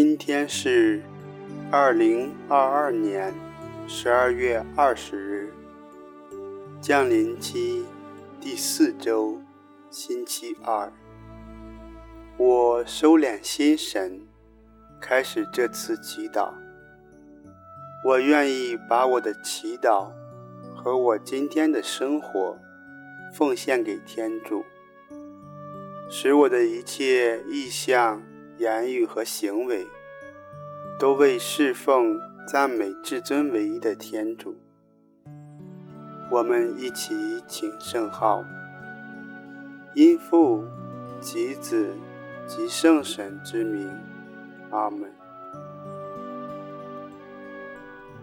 今天是二零二二年十二月二十日，降临期第四周，星期二。我收敛心神，开始这次祈祷。我愿意把我的祈祷和我今天的生活奉献给天主。使我的一切意向、言语和行为，都为侍奉、赞美至尊唯一的天主。我们一起请圣号：因父、及子、及圣神之名，阿门。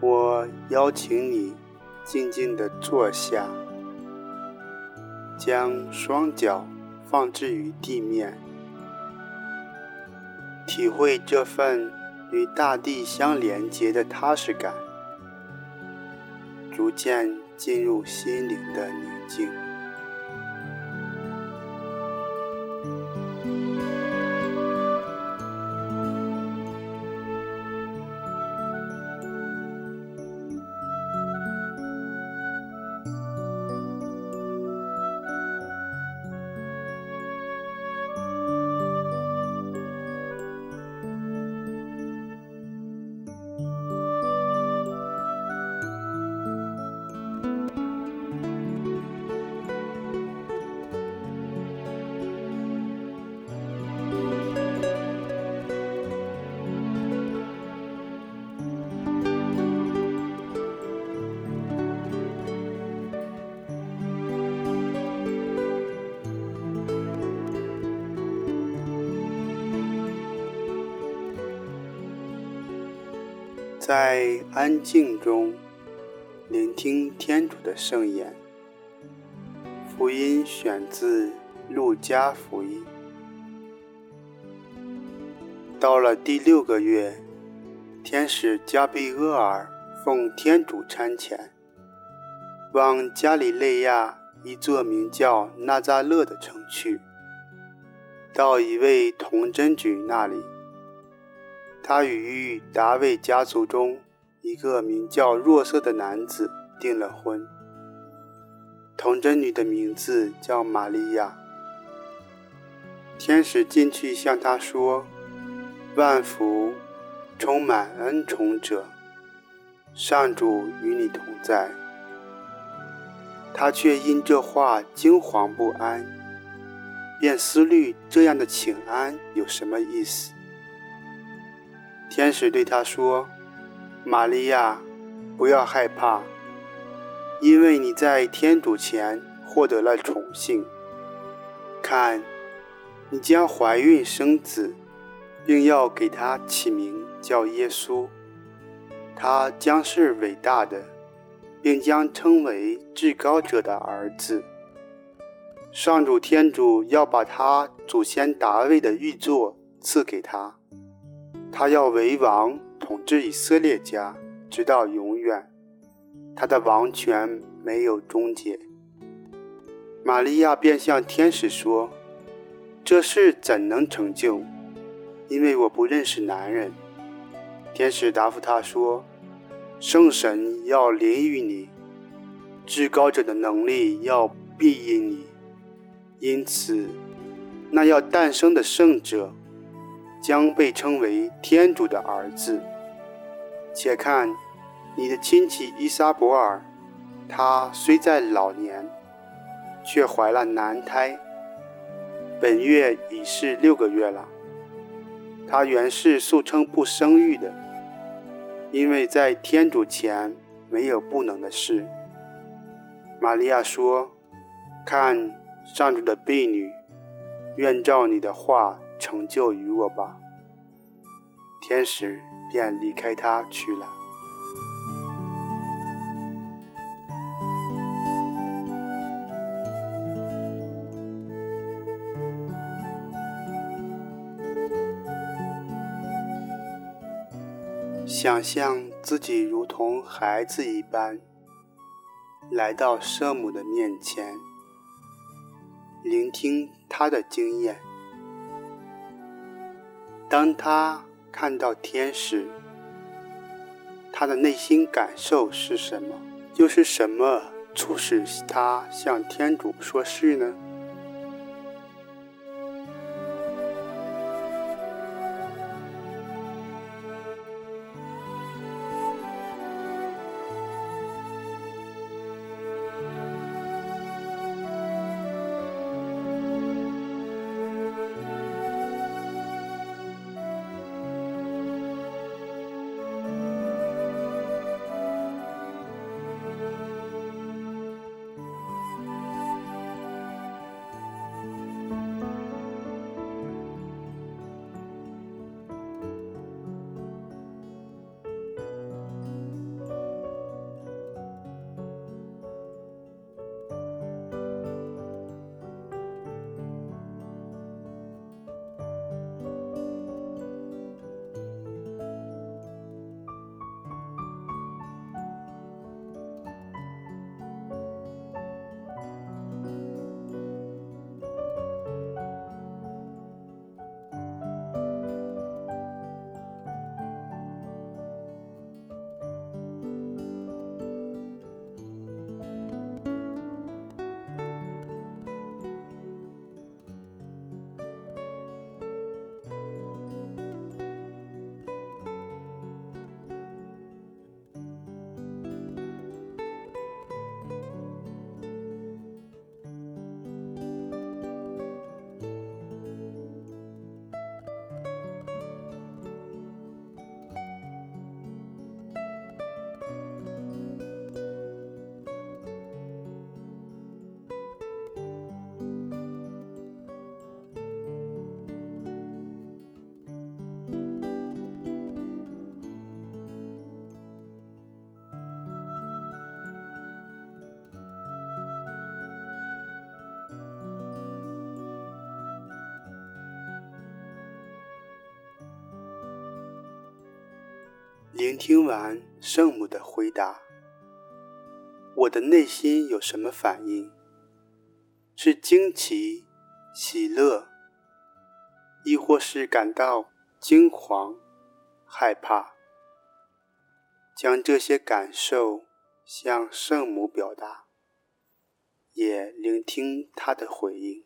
我邀请你静静地坐下，将双脚。放置于地面，体会这份与大地相连接的踏实感，逐渐进入心灵的宁静。在安静中聆听天主的圣言。福音选自《路加福音》。到了第六个月，天使加贝厄尔奉天主差遣，往加里肋亚一座名叫纳扎勒的城去，到一位童贞女那里。他与达味家族中一个名叫若瑟的男子订了婚。童贞女的名字叫玛利亚。天使进去向她说：“万福，充满恩宠者，上主与你同在。”她却因这话惊惶不安，便思虑这样的请安有什么意思。天使对他说：“玛利亚，不要害怕，因为你在天主前获得了宠幸。看，你将怀孕生子，并要给他起名叫耶稣。他将是伟大的，并将称为至高者的儿子。上主天主要把他祖先达味的玉座赐给他。”他要为王，统治以色列家，直到永远。他的王权没有终结。玛利亚便向天使说：“这事怎能成就？因为我不认识男人。”天使答复他说：“圣神要临于你，至高者的能力要庇荫你，因此，那要诞生的圣者。”将被称为天主的儿子。且看，你的亲戚伊莎伯尔，她虽在老年，却怀了男胎，本月已是六个月了。她原是素称不生育的，因为在天主前没有不能的事。玛利亚说：“看，上主的婢女，愿照你的话。”成就于我吧。天使便离开他去了。想象自己如同孩子一般，来到圣母的面前，聆听她的经验。当他看到天使，他的内心感受是什么？又是什么促使他向天主说是呢？聆听完圣母的回答，我的内心有什么反应？是惊奇、喜乐，亦或是感到惊惶、害怕？将这些感受向圣母表达，也聆听她的回应。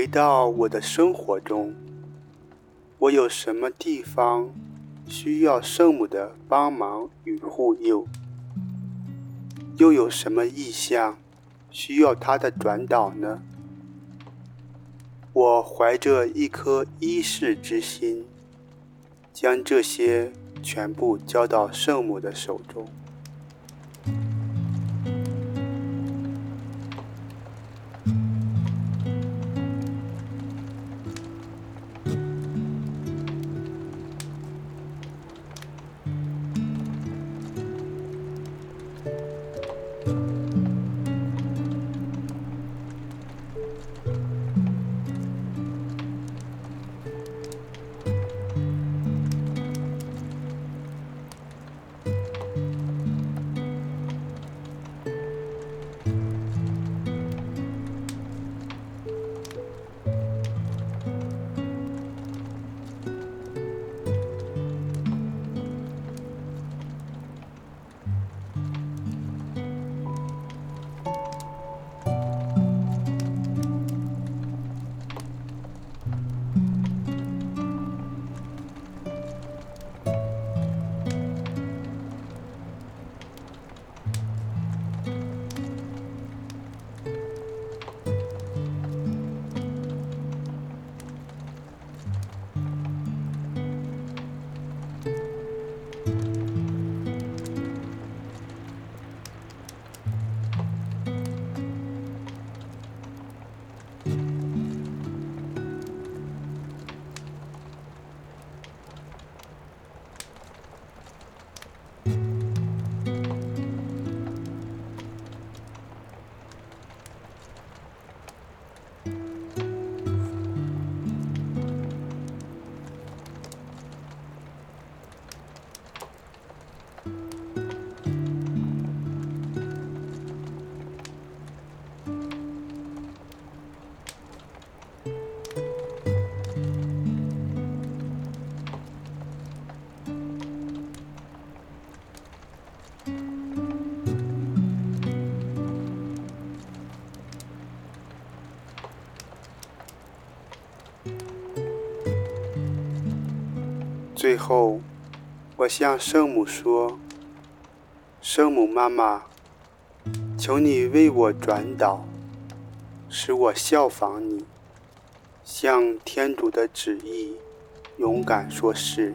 回到我的生活中，我有什么地方需要圣母的帮忙与护佑？又有什么意向需要他的转导呢？我怀着一颗依侍之心，将这些全部交到圣母的手中。最后，我向圣母说：“圣母妈妈，求你为我转导，使我效仿你，向天主的旨意勇敢说是。”